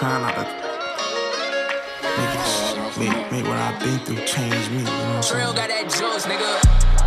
Trying not, uh, not to make, it, make, make what I've been through change me. You know what I'm saying? Trill got that juice, nigga.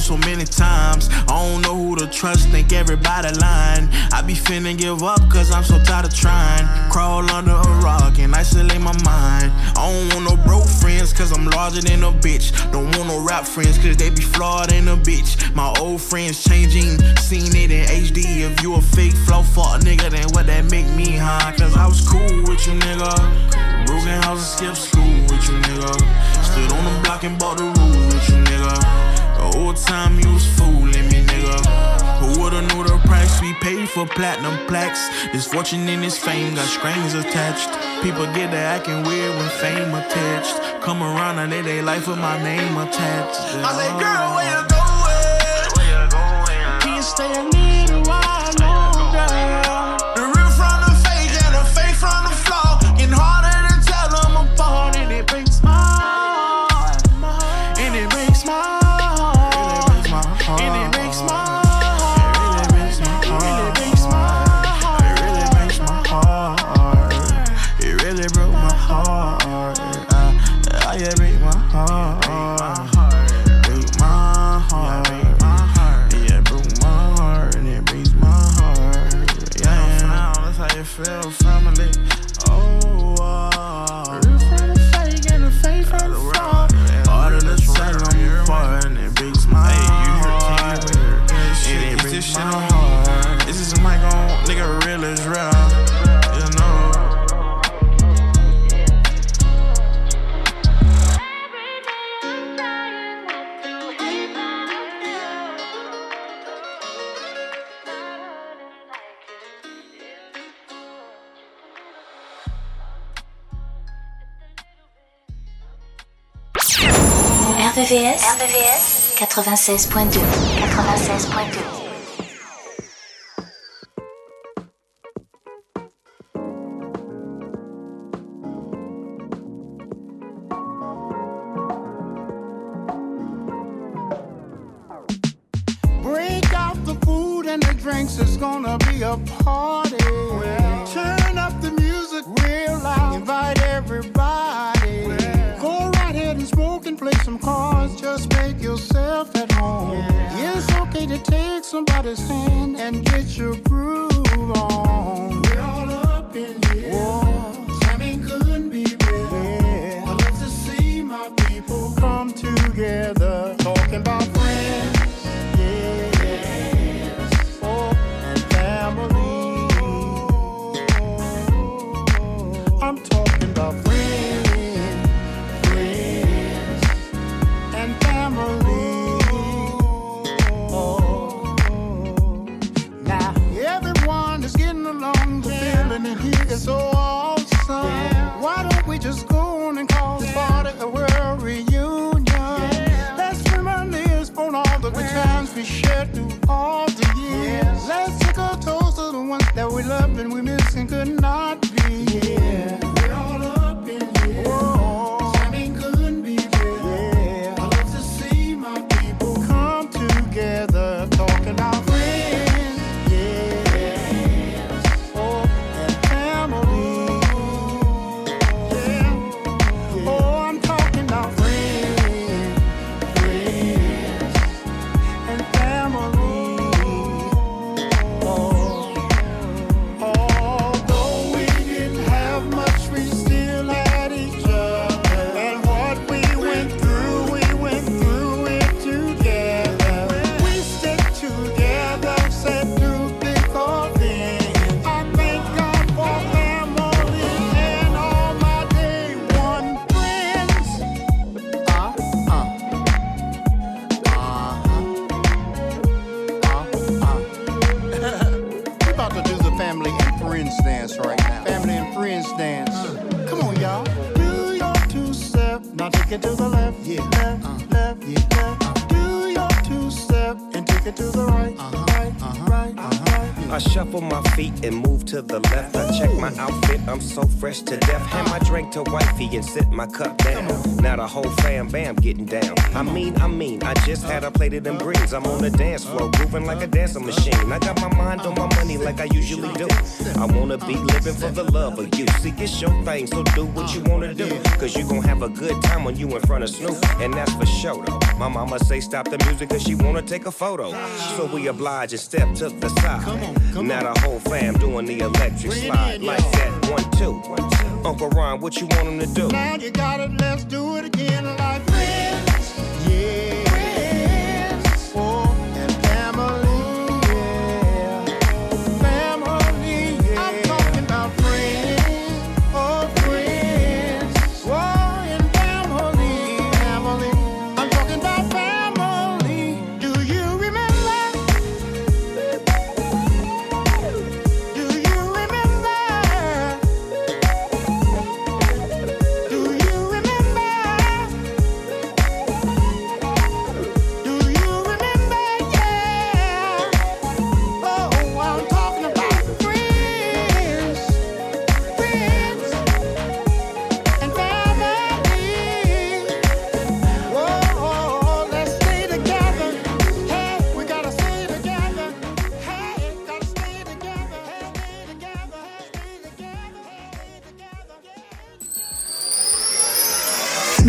And so many times. I don't know who to trust, think everybody lying. I be finna give up, cause I'm so tired of trying. Crawl under a rock and isolate my mind. I don't want no broke friends, cause I'm larger than a bitch. Don't want no rap friends, cause they be flawed in a bitch. My old friends changing, seen it in HD. If you a fake flow fuck nigga, then what that make me, huh? Cause I was cool with you, nigga. Broken houses, skip school with you, nigga. Stood on the block and bought the rules with you, nigga. The whole time you was fooling me, nigga. Who would've knew the price we paid for platinum plaques? This fortune and this fame got strings attached. People get to acting weird when fame attached. Come around and they they life with my name attached. Yeah. I say, girl, where you going? Where you going? Can you stay 96.2. 96.2. together, talking about to the left. I check my outfit, I'm so fresh to death. Hand my drink to wifey and sit my cup down. Now the whole fam bam getting down. I mean, I mean, I just had a plate of them greens. I'm on the dance floor, grooving like a dancing machine. I got my mind on my money like I usually do. I wanna be living for the love of you. See, it's your thing, so do what you wanna do. Cause you gon' have a good time when you in front of Snoop, and that's for sure though. My mama say stop the music cause she wanna take a photo. So we oblige and step to the side. Now the whole fam doing the electric slide like that. One, two. Uncle Ron, what you want him to do? Now you got it, let's do it again like friends.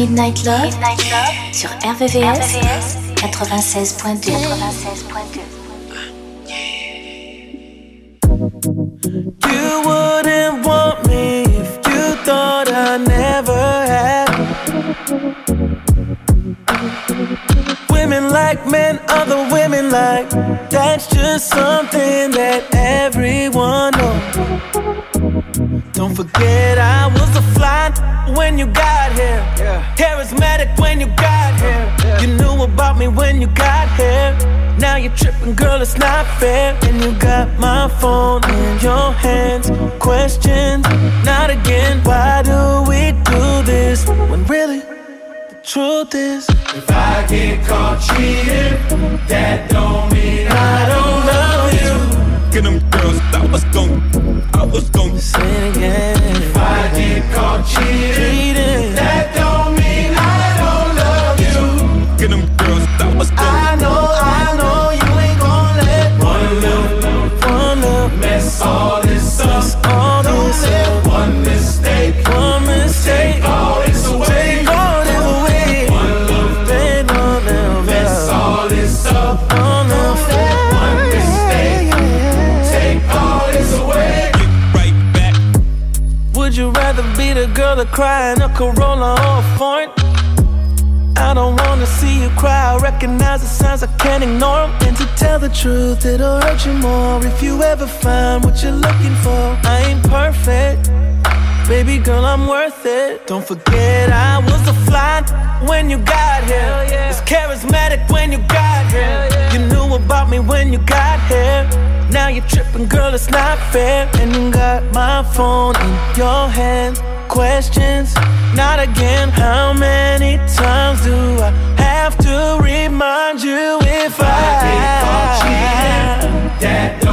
Midnight Love, Midnight Love sur RVVS, 96.2. 96.2. You wouldn't want me if you thought I never had. Women like men, other women like. That's just something that everyone knows. Don't forget I was a fly when you got here. Charismatic when you got here. You knew about me when you got here. Now you're tripping, girl, it's not fair. And you got my phone in your hands. Questions, not again. Why do we do this when really the truth is? If I get caught cheating, that don't mean I don't love Them girls, I was gon' I was gon' Say it again. If I get caught cheating, that don't mean I don't love you. Get them girls, I was gon' I know, cry in a Corolla or a foreign? I don't wanna see you cry. I recognize the signs I can't ignore 'em. And to tell the truth, it'll hurt you more if you ever find what you're looking for. I ain't perfect. Baby girl, I'm worth it. Don't forget I was a fly when you got here. It's charismatic when you got here. You knew about me when you got here. Now you're tripping, girl, it's not fair. And you got my phone in your hand. Questions, not again. How many times do I have to remind you if I, get caught cheating? That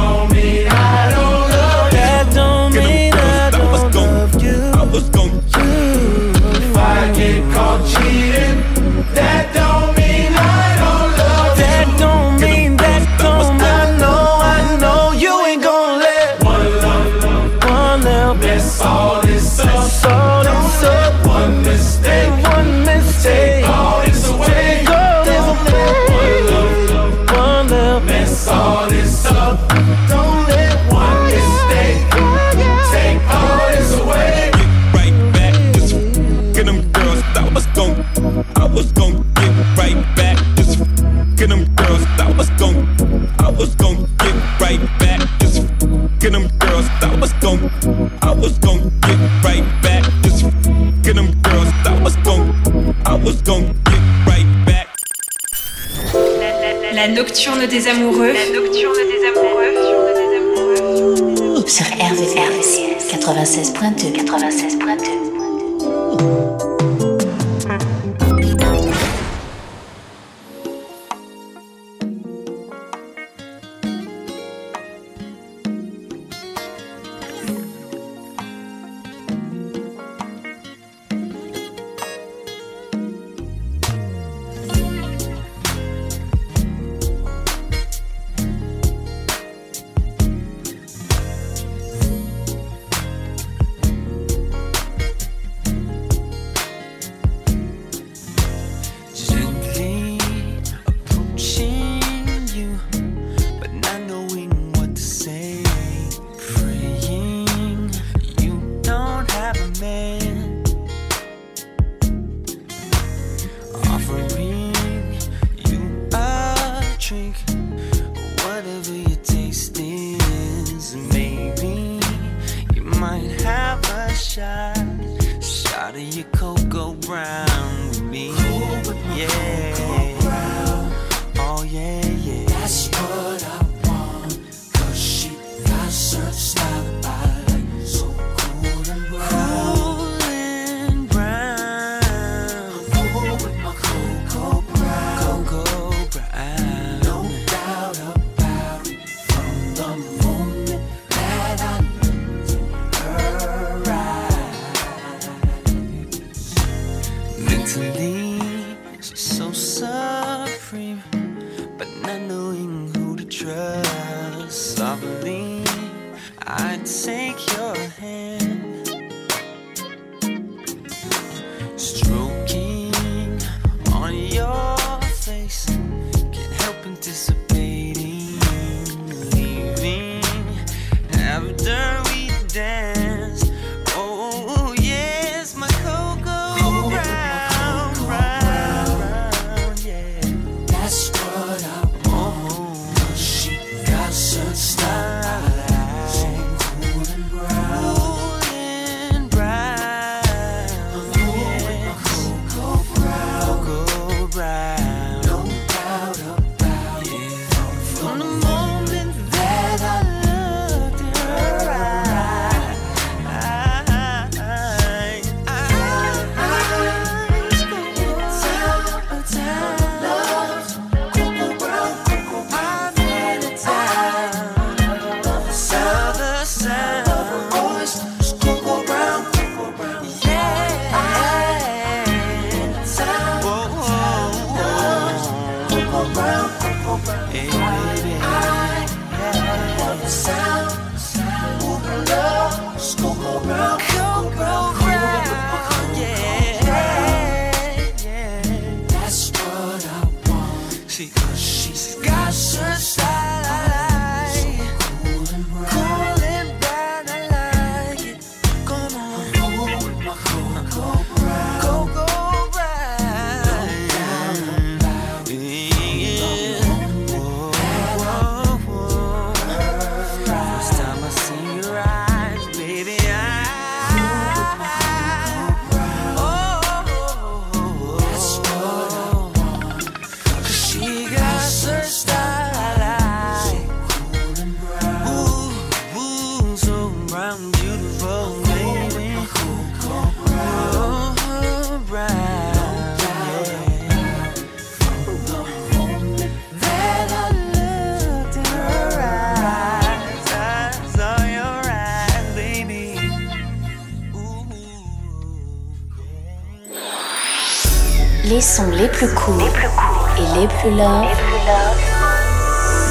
cool et les plus love, les plus love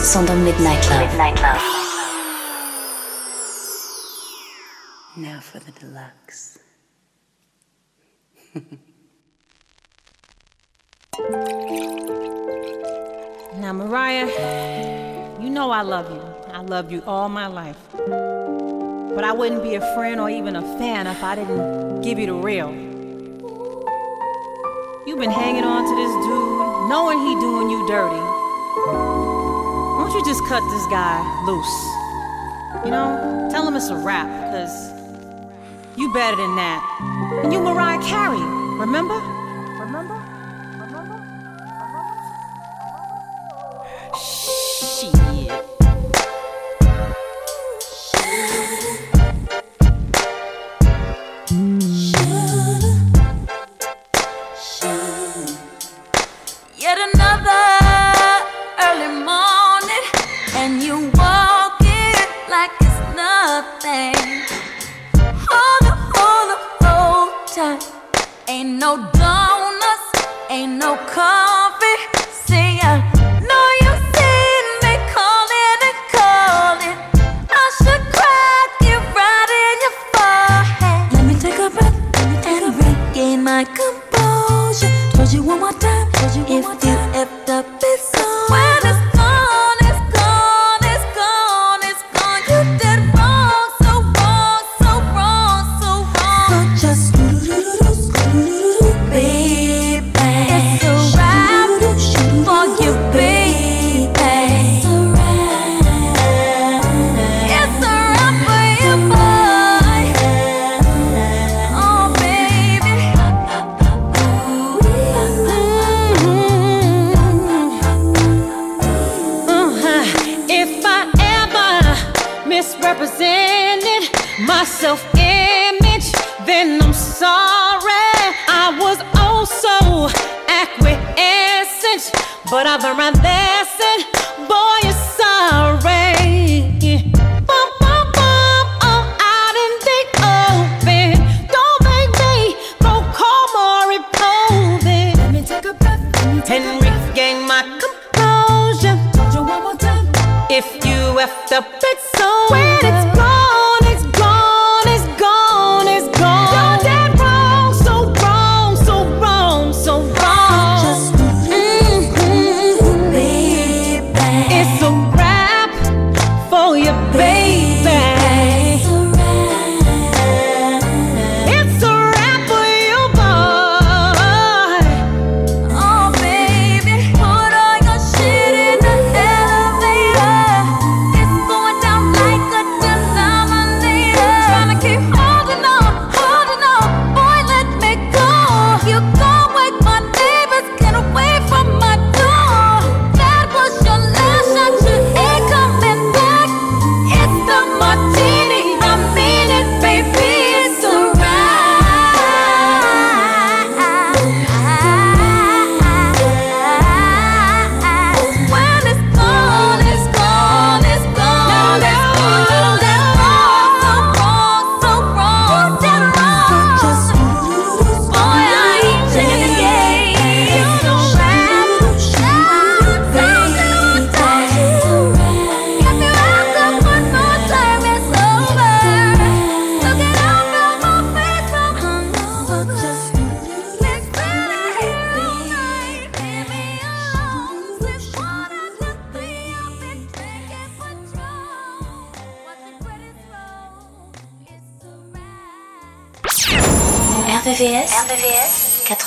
sont dans Midnight Love. Midnight Love. Now for the deluxe. now, Mariah, you know I love you. I loved you all my life. But I wouldn't be a friend or even a fan if I didn't give you the real. You've been hanging on to this dude, knowing he doing you dirty. Why don't you just cut this guy loose? You know, tell him it's a wrap, because you better than that. And you Mariah Carey, remember? Henry regain my composure. If you effed up, it's so where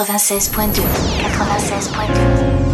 96.2. 96.2.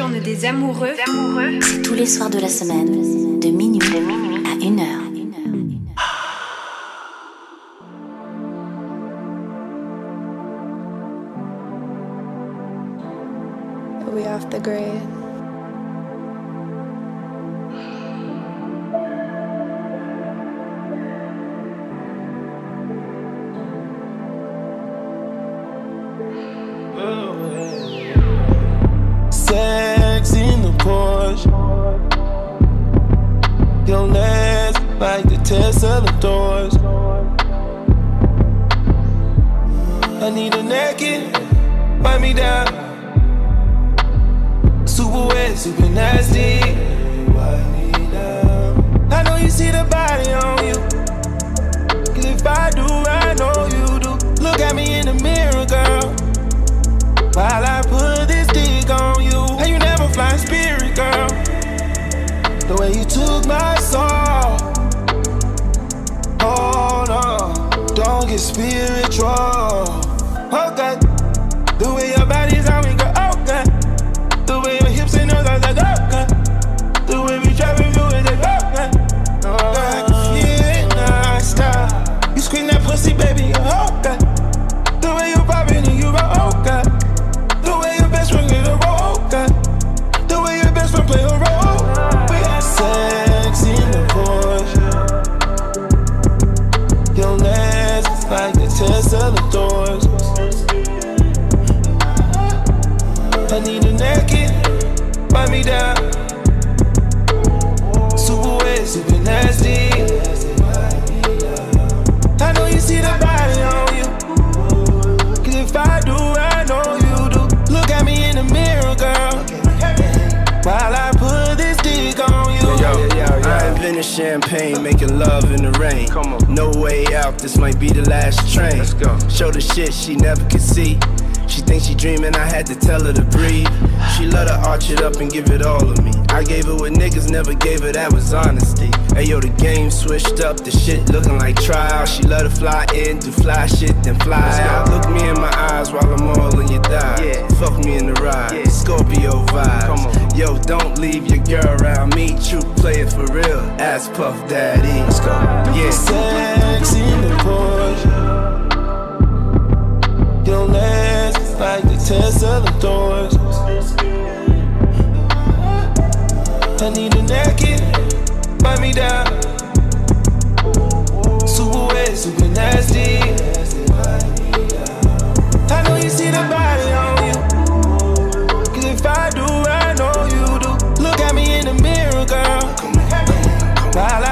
nocturne des amoureux. C'est tous les soirs de la semaine, de minuit, à 1 heure. Are we off the grid? Super nasty. I know you see the body on you. Cause if I do, I know you do. Look at me in the mirror, girl. While I put this dick on you. And you never fly spirit, girl. The way you took my soul. Hold on. Don't get spiritual. Champagne, making love in the rain. Come on. No way out, this might be the last train. Let's go. Show the shit she never could see. She thinks she dreaming, I had to tell her to breathe. She let her arch it up and give it all of me. I gave it what niggas never gave her, that was honesty. Hey yo, the game switched up, the shit looking like trial. She let her fly in, do fly shit, then fly out. Look me in my eyes while I'm all in your thigh. Yeah. Fuck me in the ride, yeah. Scorpio vibes. Come on. Yo, don't leave your girl around me. True player for real, ass puff daddy. Let's go. Yeah. Sex in the Porsche. Your legs like the Tesla doors. I need a naked, wipe me down. Super wet, super nasty. I know you see the body on you. Cause if I do, I know you do. Look at me in the mirror, girl. While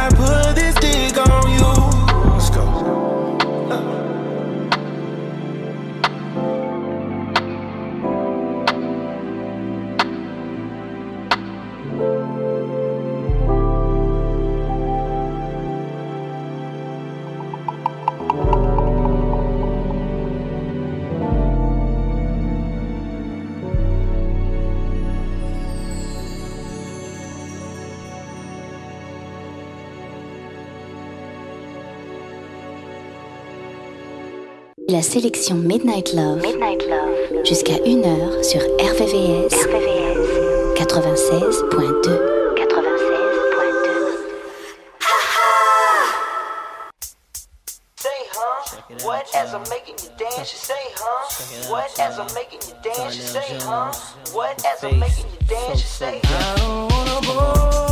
La sélection Midnight Love, jusqu'à 1h sur RVVS, 96.2. Say, huh? What as I'm making you dance, you say, huh? What as I'm making you dance, you say, huh? What as I'm making you dance, you say, I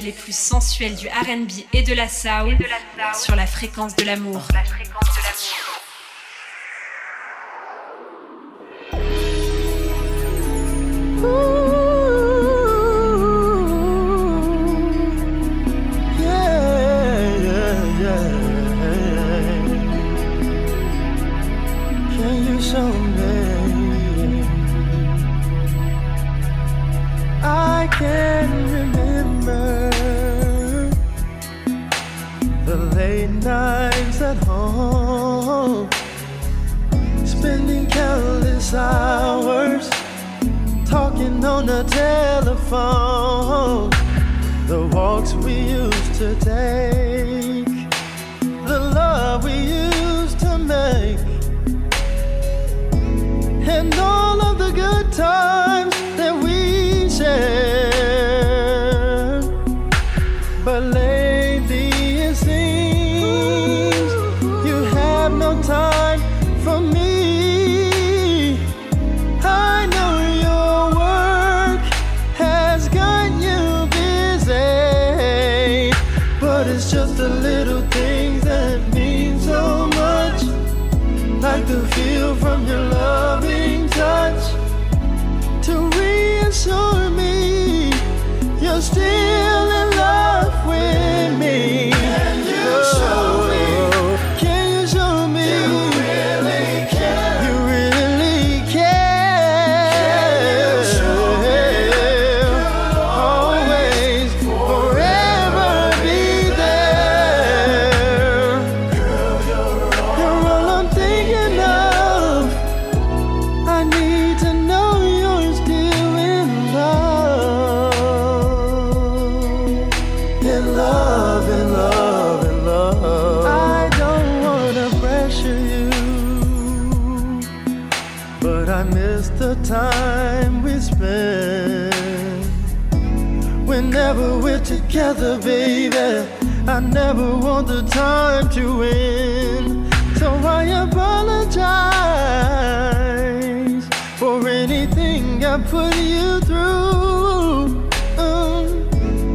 les plus sensuelles du RB et de la soul sur la fréquence de l'amour. but I miss the time we spent. Whenever we're together, baby, I never want the time to end. So I apologize for anything I put you through. Uh,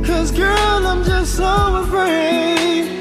Cause girl, I'm just so afraid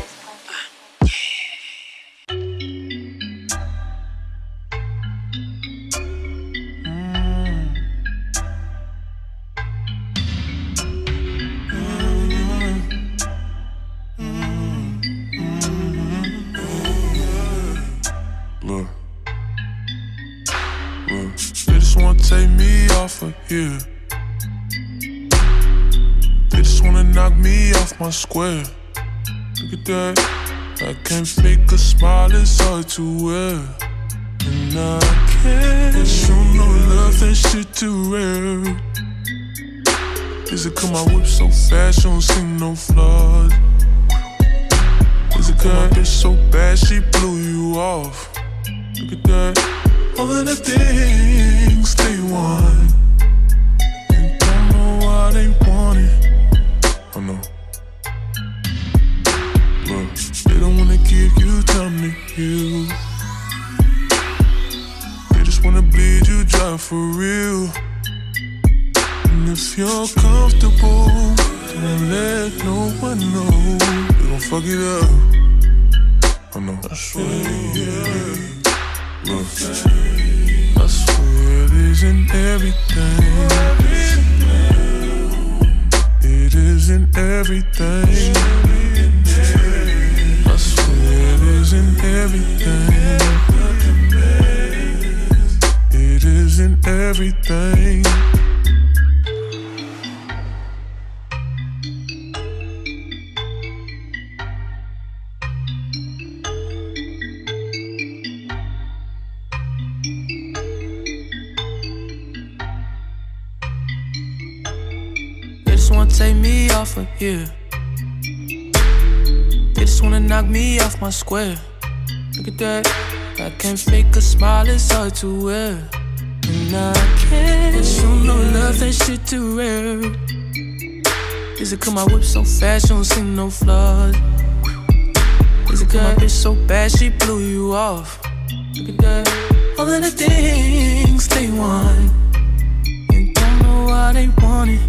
They just wanna knock me off my square. Look at that. I can't fake a smile, it's hard to wear. And I can't show no love, that shit too rare. Is it cause my whip so fast, you don't see no flaws? Is it cause my bitch so bad, she blew you off? Look at that. All of the things they want. And don't know why they want it. You to heal. They just wanna bleed you dry for real. And if you're comfortable, then let no one know. They gon' fuck it up. I know. I swear, yeah. Look, I swear it isn't everything. It isn't everything. Isn't everything. It isn't everything. Take me off of here. Wanna knock me off my square. Look at that. I can't fake a smile, it's hard to wear. And I can't show no love, that shit too rare. Is it cause my whip so fast, you don't see no flaws? Is it cause my bitch so bad, she blew you off? Look at that. All of the things they want. And don't know why they want it.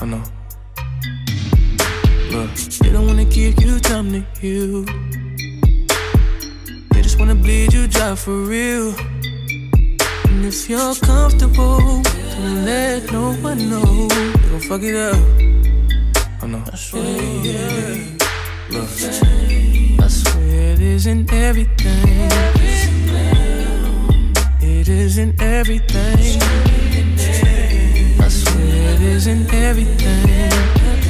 I know. They don't wanna give you time to heal. They just wanna bleed you dry for real. And if you're comfortable, don't let no one know. They gon' fuck it up. I know. I swear, yeah. Look, I swear it isn't everything. It isn't everything. I swear it isn't everything.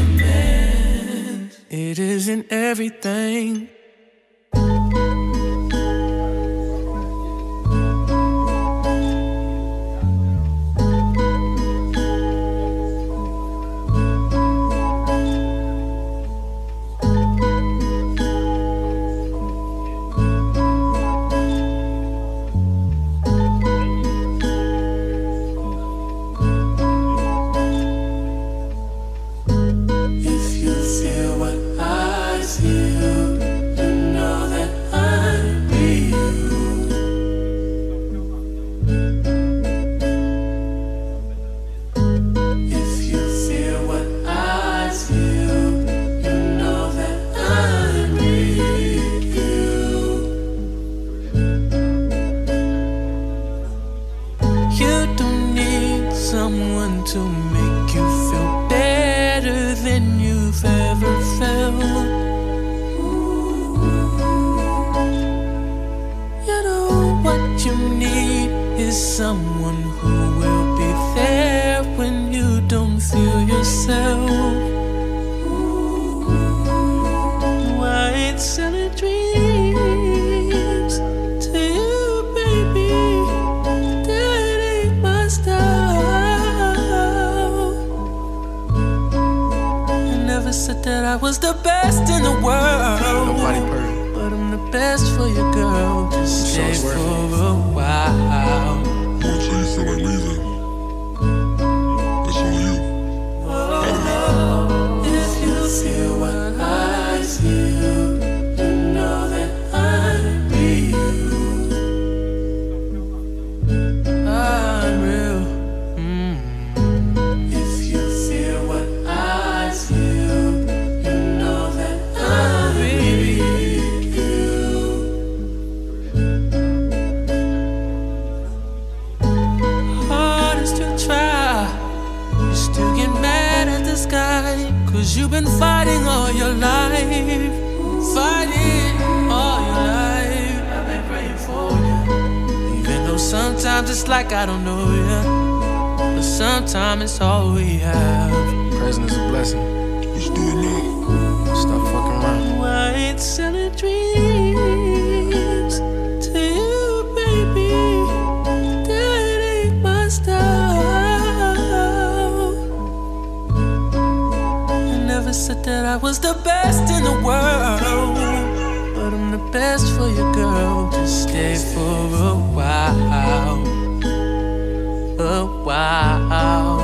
It isn't everything. White selling dreams to you, baby. That ain't my style. I never said that I was the best in the world. Nobody perfect. But I'm the best for you, girl. Just stay for a while. You feel like leaving. Sometimes it's like I don't know you, but sometimes it's all we have. Present is a blessing. You still need. Stop fucking around. White selling dreams to you, baby. That ain't my style. I never said that I was the best in the world, but I'm the best for you, girl. Just stay for a while, a while.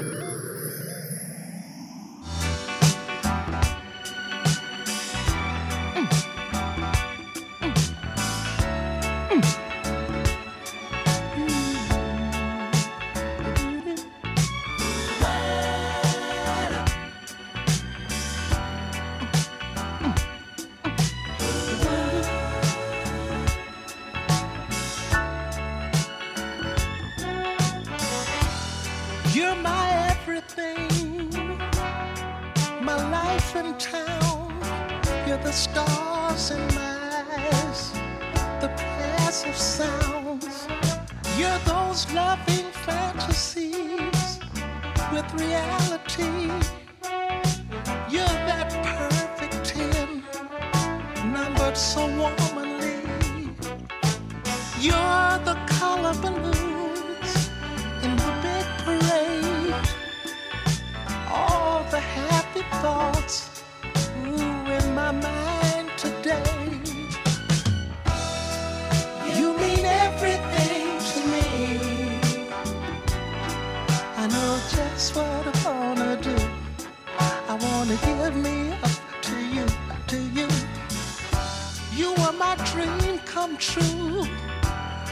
My dream come true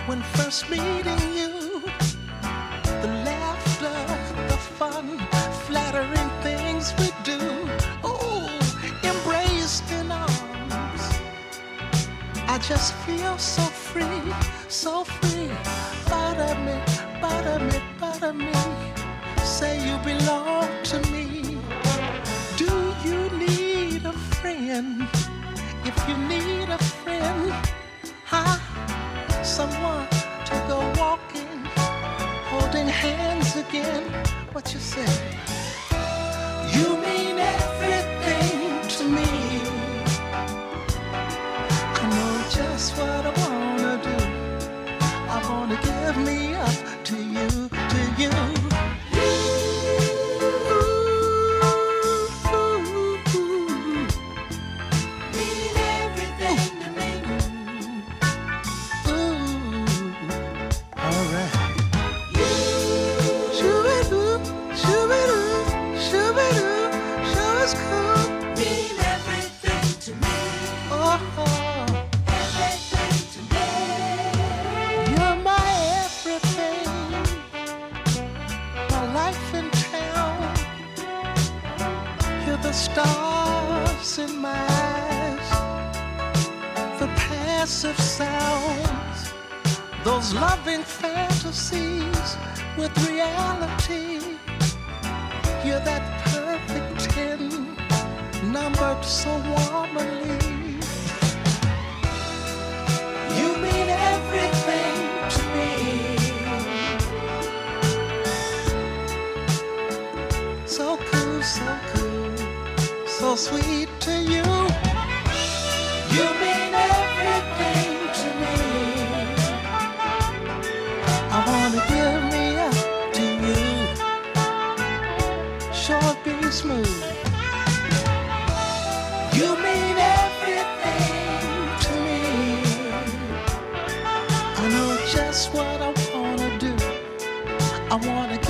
when first meeting you. The laughter, the fun, flattering things we do. Ooh, embraced in arms. I just feel so free, so free. Butter me, butter me, butter me. Say you belong to me. Do you need a friend? You need a friend, huh? Someone to go walking, holding hands again. What you say? You mean everything to me. I know just what I wanna do. I wanna give me up to you, to you. Loving fantasies with reality. You're that perfect ten, numbered so warmly. You mean everything to me. So cool, so cool, so sweet to. You smooth. You mean everything to me. I know just what I wanna do. I wanna.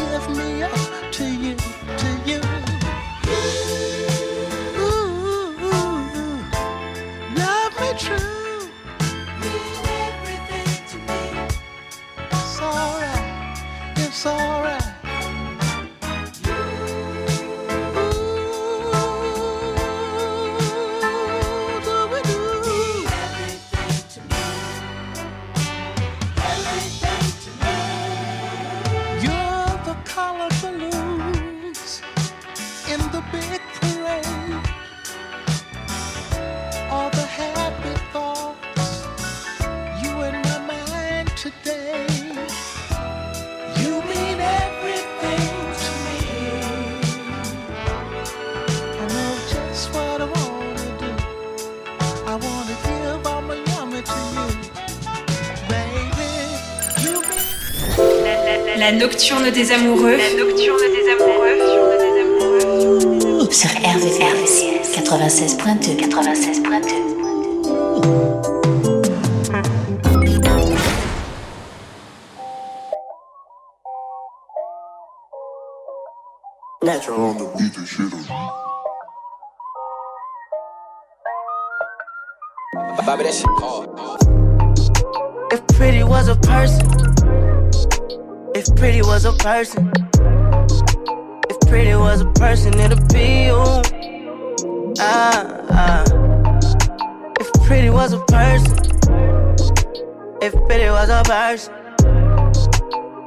Nocturne des amoureux. La nocturne des amoureux. Sur RVCS 96.2 96.2 Natural on the beat and shit on. If pretty was a person, if pretty was a person, if pretty was a person, it'd be you. Ah, ah. If pretty was a person, if pretty was a person,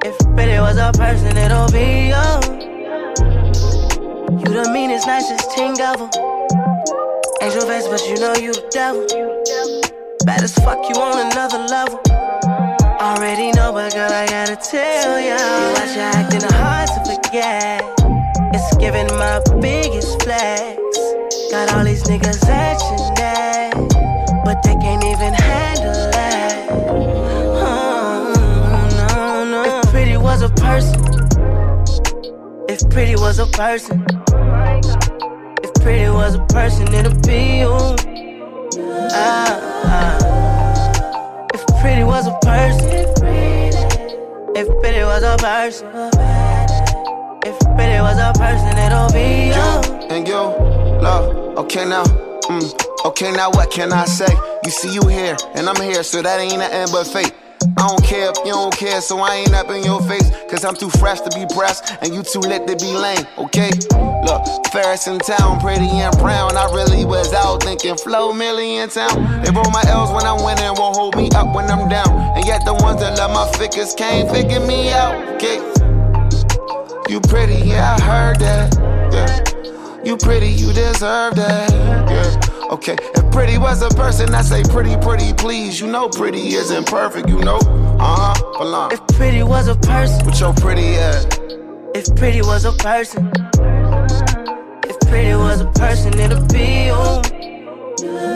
if pretty was a person, it'll be you. You the meanest, nicest thing ever. Angel face, but you know you the devil. Bad as fuck, you on another level. Already know, but girl, I gotta tell ya. You you acting hard to forget. It's giving my biggest flex. Got all these niggas action that, but they can't even handle that. Oh, no, no. If pretty was a person, if pretty was a person, if pretty was a person, it'd be you. Ah, pretty was a person, if pretty was a person, if pretty was a person, it'll be you. and you, love. Okay now, mm, okay now, what can I say? You see you here, and I'm here, so that ain't nothing but fate. I don't care if you don't care, so I ain't up in your face. Cause I'm too fresh to be pressed, and you too lit to be lame, okay? Look, Ferris in town, pretty and brown. I really was out thinking flow million town. They roll my L's when I'm winning, won't hold me up when I'm down. And yet the ones that love my figures can't figure me out, okay? You pretty, yeah, I heard that. Yeah. You pretty, you deserve that. Yeah. Okay, if pretty was a person, I say pretty, pretty, please. You know pretty isn't perfect, you know. Uh huh. Belong. If pretty was a person, With your pretty ass. if pretty was a person, if pretty was a person, it'd be you.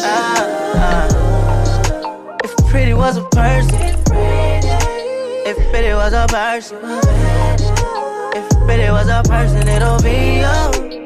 Ah, ah. If pretty was a person, if pretty was a person, if pretty was a person, it'll be you. You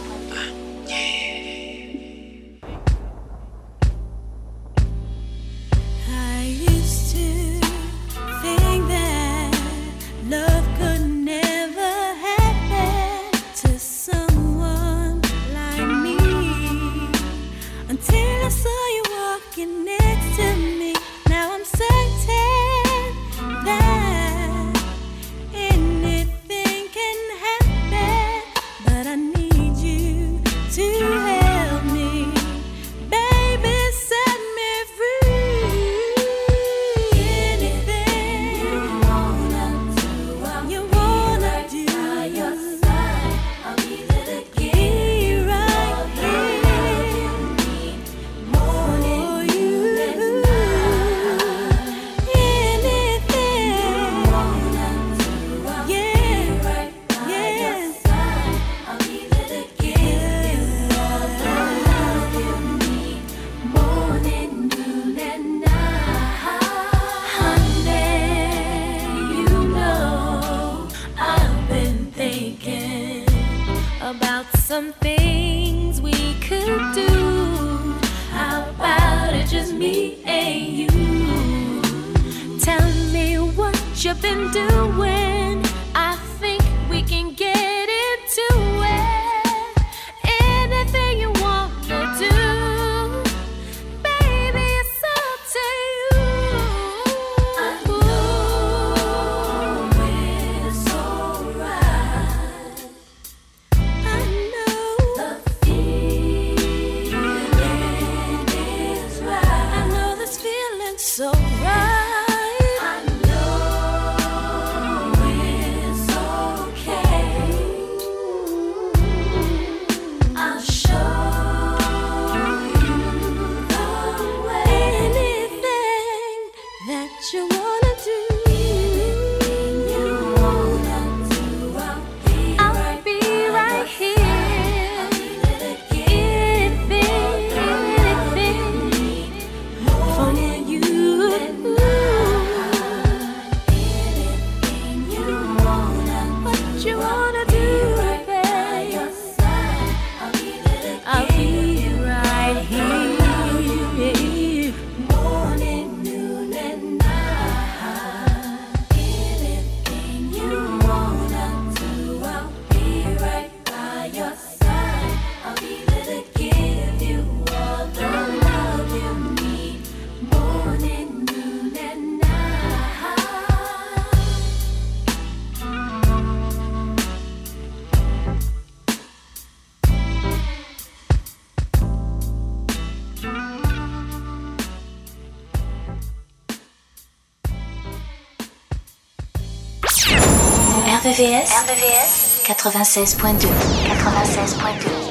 me and you? Tell me what you've been doing. RVVS, RVVS 96.2 96.2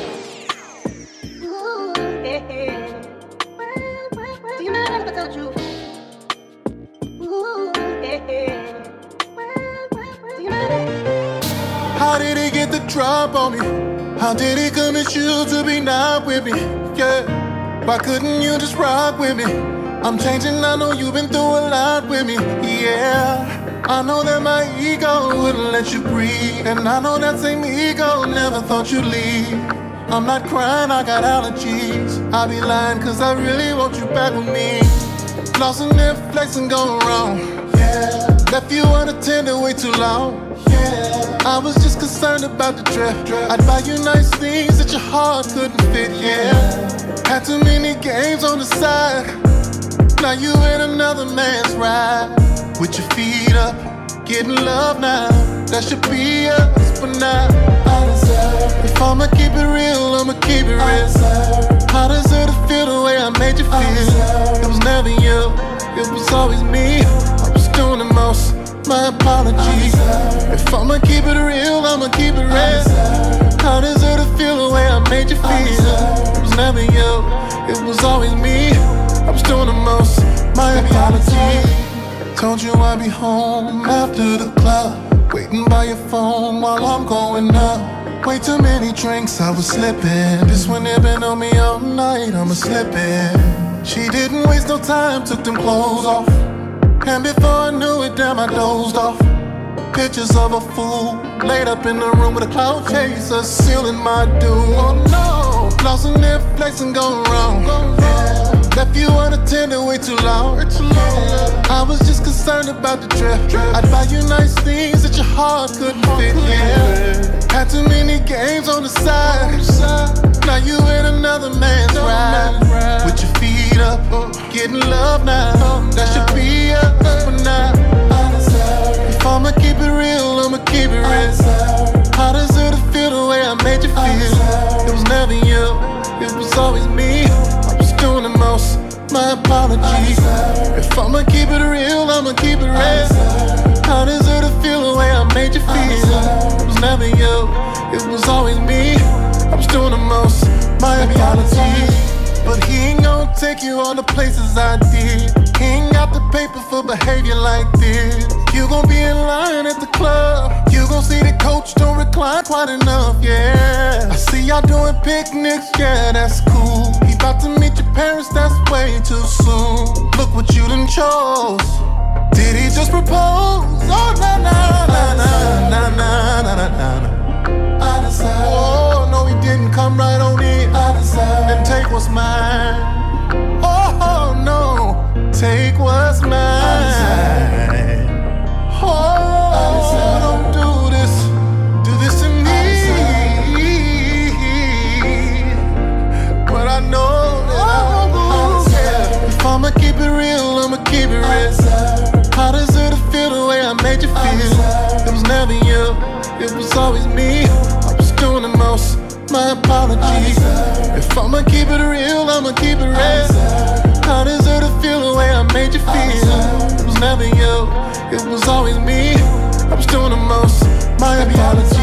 How did he get the drop on me? How did he convince you to be not with me? Yeah. Why couldn't you just rock with me? I'm changing, I know you've been through a lot with me. Yeah. I know that my ego wouldn't let you breathe. And I know that same ego never thought you'd leave. I'm not crying, I got allergies. I be lying, cause I really want you back with me. Lost in their flex and going wrong. Yeah. Left you unattended way too long. Yeah. I was just concerned about the drip. I'd buy you nice things that your heart couldn't fit. Yeah. Had too many games on the side. Now you in another man's ride. With your feet up, getting love now. That should be us, but now I deserve. If I'ma keep it real, I'ma keep it real. I deserve. I deserve to feel the way I made you feel? It was never you, it was always me. I was doing the most. My apologies. If I'ma keep it real, I'ma keep it real. I deserve to feel the way I made you feel? It was never you, it was always me. I was doing the most. My apologies. Told you I'd be home after the club. Waiting by your phone while I'm going up. Way too many drinks, I was slipping. This one had been on me all night, I'ma slip. She didn't waste no time, took them clothes off. And before I knew it, damn, I dozed off. Pictures of a fool laid up in the room with a cloud chaser, sealing my doom. Oh no, lost in their flex and going wrong. Left you unattended way too long. I was just concerned about the drip. I'd buy you nice things that your heart couldn't fit. Yeah, had too many games on the side. Now you in another man's ride. With your feet up, oh. getting love now. That should be us, but deserve. If I'ma keep it real, I'ma keep it real. How does it feel the way I made you feel? It was never you, it was always me. I doing the most. My apologies. If I'ma keep it real, I'ma keep it real. How does it feel the way I made you feel? It was never you, it was always me. I was doing the most. My apologies. But he ain't gonna take you all the places I did. He ain't got the paper for behavior like this. You gon' be in line at the club. You gon' see the coach don't recline quite enough, yeah. I see y'all doing picnics, yeah, that's cool. About to meet your parents, that's way too soon. Look what you done chose. Did he just propose? Oh, na na na na na na na na na. I decide. Oh, no, he didn't come right on in. I decide. And take what's mine. Oh, no, take what's mine. I decide. Oh, I decide. made you feel. It was never you, it was always me. I was doing the most, my apologies. If I'ma keep it real, I'ma keep it real. I deserve to feel the way I made you feel. It was never you, it was always me. I was doing the most, my apologies.